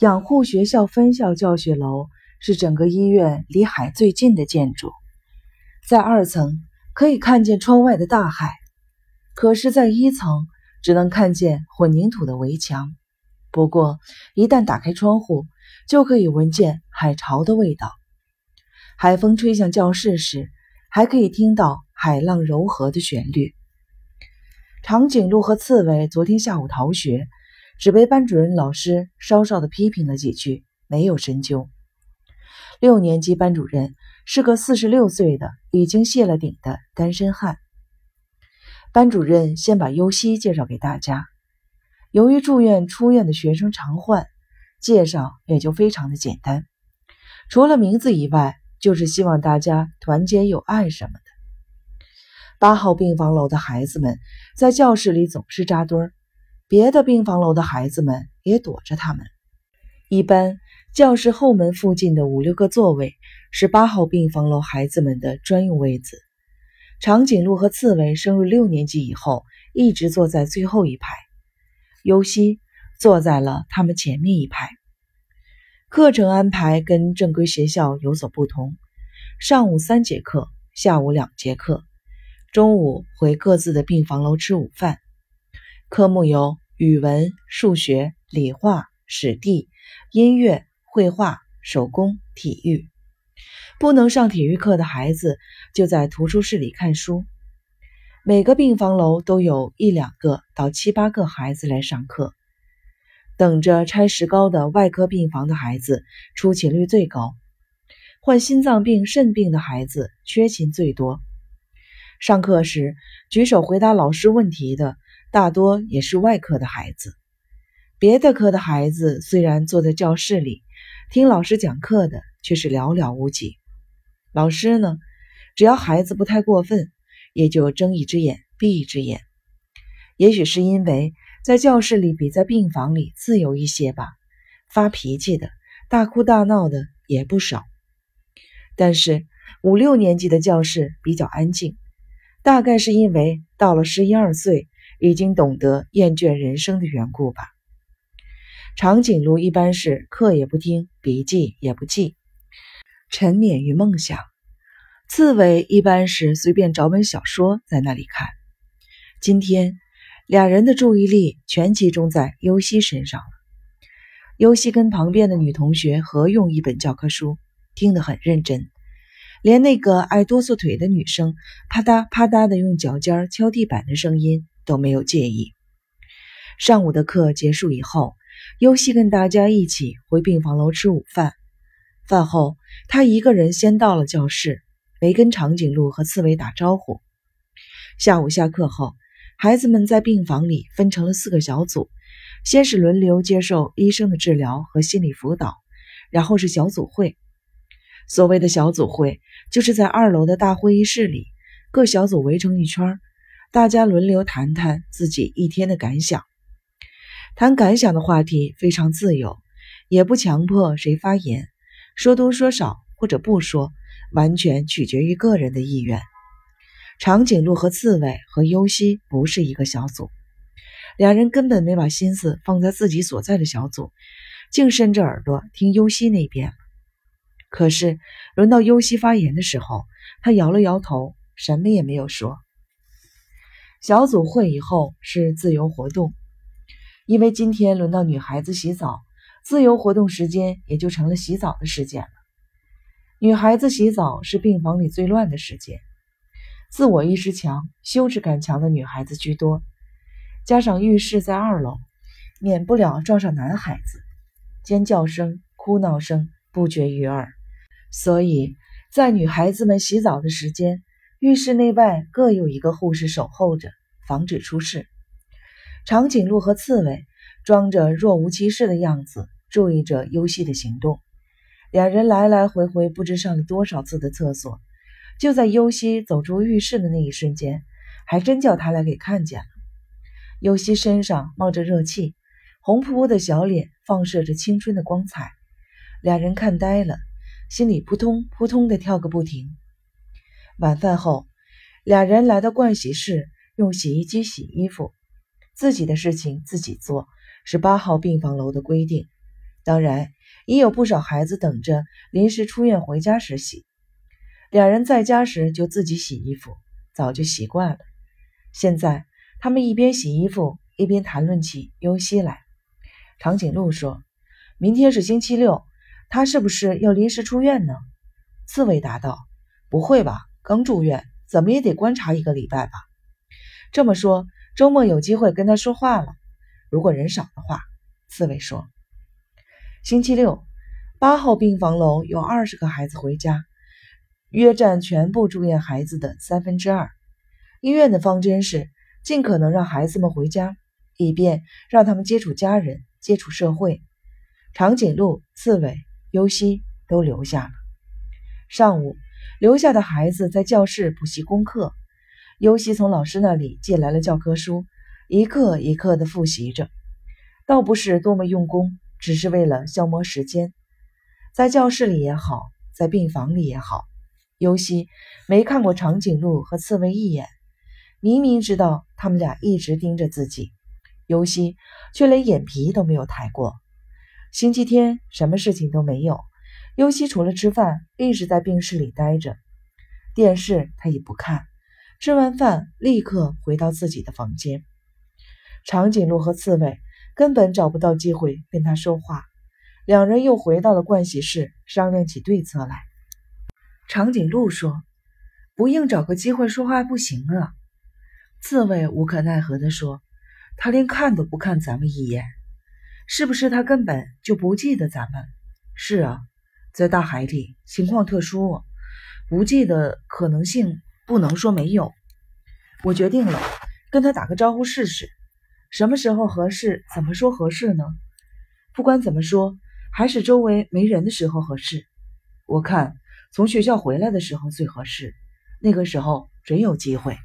养护学校分校教学楼是整个医院离海最近的建筑，在二层可以看见窗外的大海，可是，在一层只能看见混凝土的围墙。不过，一旦打开窗户，就可以闻见海潮的味道。海风吹向教室时，还可以听到海浪柔和的旋律。长颈鹿和刺猬昨天下午逃学，只被班主任老师稍稍的批评了几句，没有深究。六年级班主任是个四十六岁的已经谢了顶的单身汉。班主任先把优西介绍给大家。由于住院出院的学生常换，介绍也就非常的简单，除了名字以外，就是希望大家团结友爱什么的。八号病房楼的孩子们在教室里总是扎堆儿，别的病房楼的孩子们也躲着他们。一般教室后门附近的五六个座位是八号病房楼孩子们的专用位子。长颈鹿和刺猬升入六年级以后，一直坐在最后一排。尤西坐在了他们前面一排。课程安排跟正规学校有所不同，上午三节课，下午两节课，中午回各自的病房楼吃午饭。科目有语文、数学、理化、史地、音乐、绘画、手工、体育。不能上体育课的孩子就在图书室里看书。每个病房楼都有一两个到七八个孩子来上课，等着拆石膏的外科病房的孩子出勤率最高，患心脏病、肾病的孩子缺勤最多。上课时举手回答老师问题的大多也是外科的孩子，别的科的孩子虽然坐在教室里听老师讲课的却是寥寥无几。老师呢，只要孩子不太过分。也就睁一只眼闭一只眼，也许是因为在教室里比在病房里自由一些吧。发脾气的、大哭大闹的也不少。但是五六年级的教室比较安静，大概是因为到了十一二岁，已经懂得厌倦人生的缘故吧。长颈鹿一般是课也不听，笔记也不记，沉湎于梦想。刺猬一般是随便找本小说在那里看。今天，俩人的注意力全集中在优西身上了。优西跟旁边的女同学合用一本教科书，听得很认真，连那个爱哆嗦腿的女生啪嗒啪嗒的用脚尖敲地板的声音都没有介意。上午的课结束以后，优西跟大家一起回病房楼吃午饭。饭后，他一个人先到了教室。没跟长颈鹿和刺猬打招呼。下午下课后，孩子们在病房里分成了四个小组，先是轮流接受医生的治疗和心理辅导，然后是小组会。所谓的小组会，就是在二楼的大会议室里，各小组围成一圈，大家轮流谈谈自己一天的感想。谈感想的话题非常自由，也不强迫谁发言，说多说少或者不说。完全取决于个人的意愿。长颈鹿和刺猬和优西不是一个小组，两人根本没把心思放在自己所在的小组，净伸着耳朵听优西那边。可是轮到优西发言的时候，他摇了摇头，什么也没有说。小组会以后是自由活动，因为今天轮到女孩子洗澡，自由活动时间也就成了洗澡的时间了。女孩子洗澡是病房里最乱的时间，自我意识强、羞耻感强的女孩子居多，加上浴室在二楼，免不了撞上男孩子，尖叫声、哭闹声不绝于耳。所以在女孩子们洗澡的时间，浴室内外各有一个护士守候着，防止出事。长颈鹿和刺猬装着若无其事的样子，注意着优西的行动。两人来来回回不知上了多少次的厕所，就在尤西走出浴室的那一瞬间，还真叫他俩给看见了。尤西身上冒着热气，红扑扑的小脸放射着青春的光彩，两人看呆了，心里扑通扑通的跳个不停。晚饭后，俩人来到盥洗室，用洗衣机洗衣服，自己的事情自己做，是八号病房楼的规定。当然，也有不少孩子等着临时出院回家时洗。俩人在家时就自己洗衣服，早就习惯了。现在他们一边洗衣服，一边谈论起优西来。长颈鹿说：“明天是星期六，他是不是要临时出院呢？”刺猬答道：“不会吧，刚住院，怎么也得观察一个礼拜吧。”这么说，周末有机会跟他说话了。如果人少的话，刺猬说：“星期六，八号病房楼有二十个孩子回家，约占全部住院孩子的三分之二。”医院的方针是尽可能让孩子们回家，以便让他们接触家人、接触社会。长颈鹿、刺猬、优西都留下了。上午，留下的孩子在教室补习功课。尤西从老师那里借来了教科书，一课一课地复习着，倒不是多么用功，只是为了消磨时间。在教室里也好，在病房里也好，尤西没看过长颈鹿和刺猬一眼。明明知道他们俩一直盯着自己，尤西却连眼皮都没有抬过。星期天什么事情都没有，尤西除了吃饭一直在病室里待着，电视他也不看。吃完饭立刻回到自己的房间。长颈鹿和刺猬根本找不到机会跟他说话，两人又回到了盥洗室商量起对策来。长颈鹿说：“不硬找个机会说话不行啊。”刺猬无可奈何地说：“他连看都不看咱们一眼，是不是他根本就不记得咱们？”“是啊，在大海里情况特殊，不记得可能性不能说没有。我决定了，跟他打个招呼试试。什么时候合适？怎么说合适呢？不管怎么说，还是周围没人的时候合适。我看从学校回来的时候最合适，那个时候准有机会。”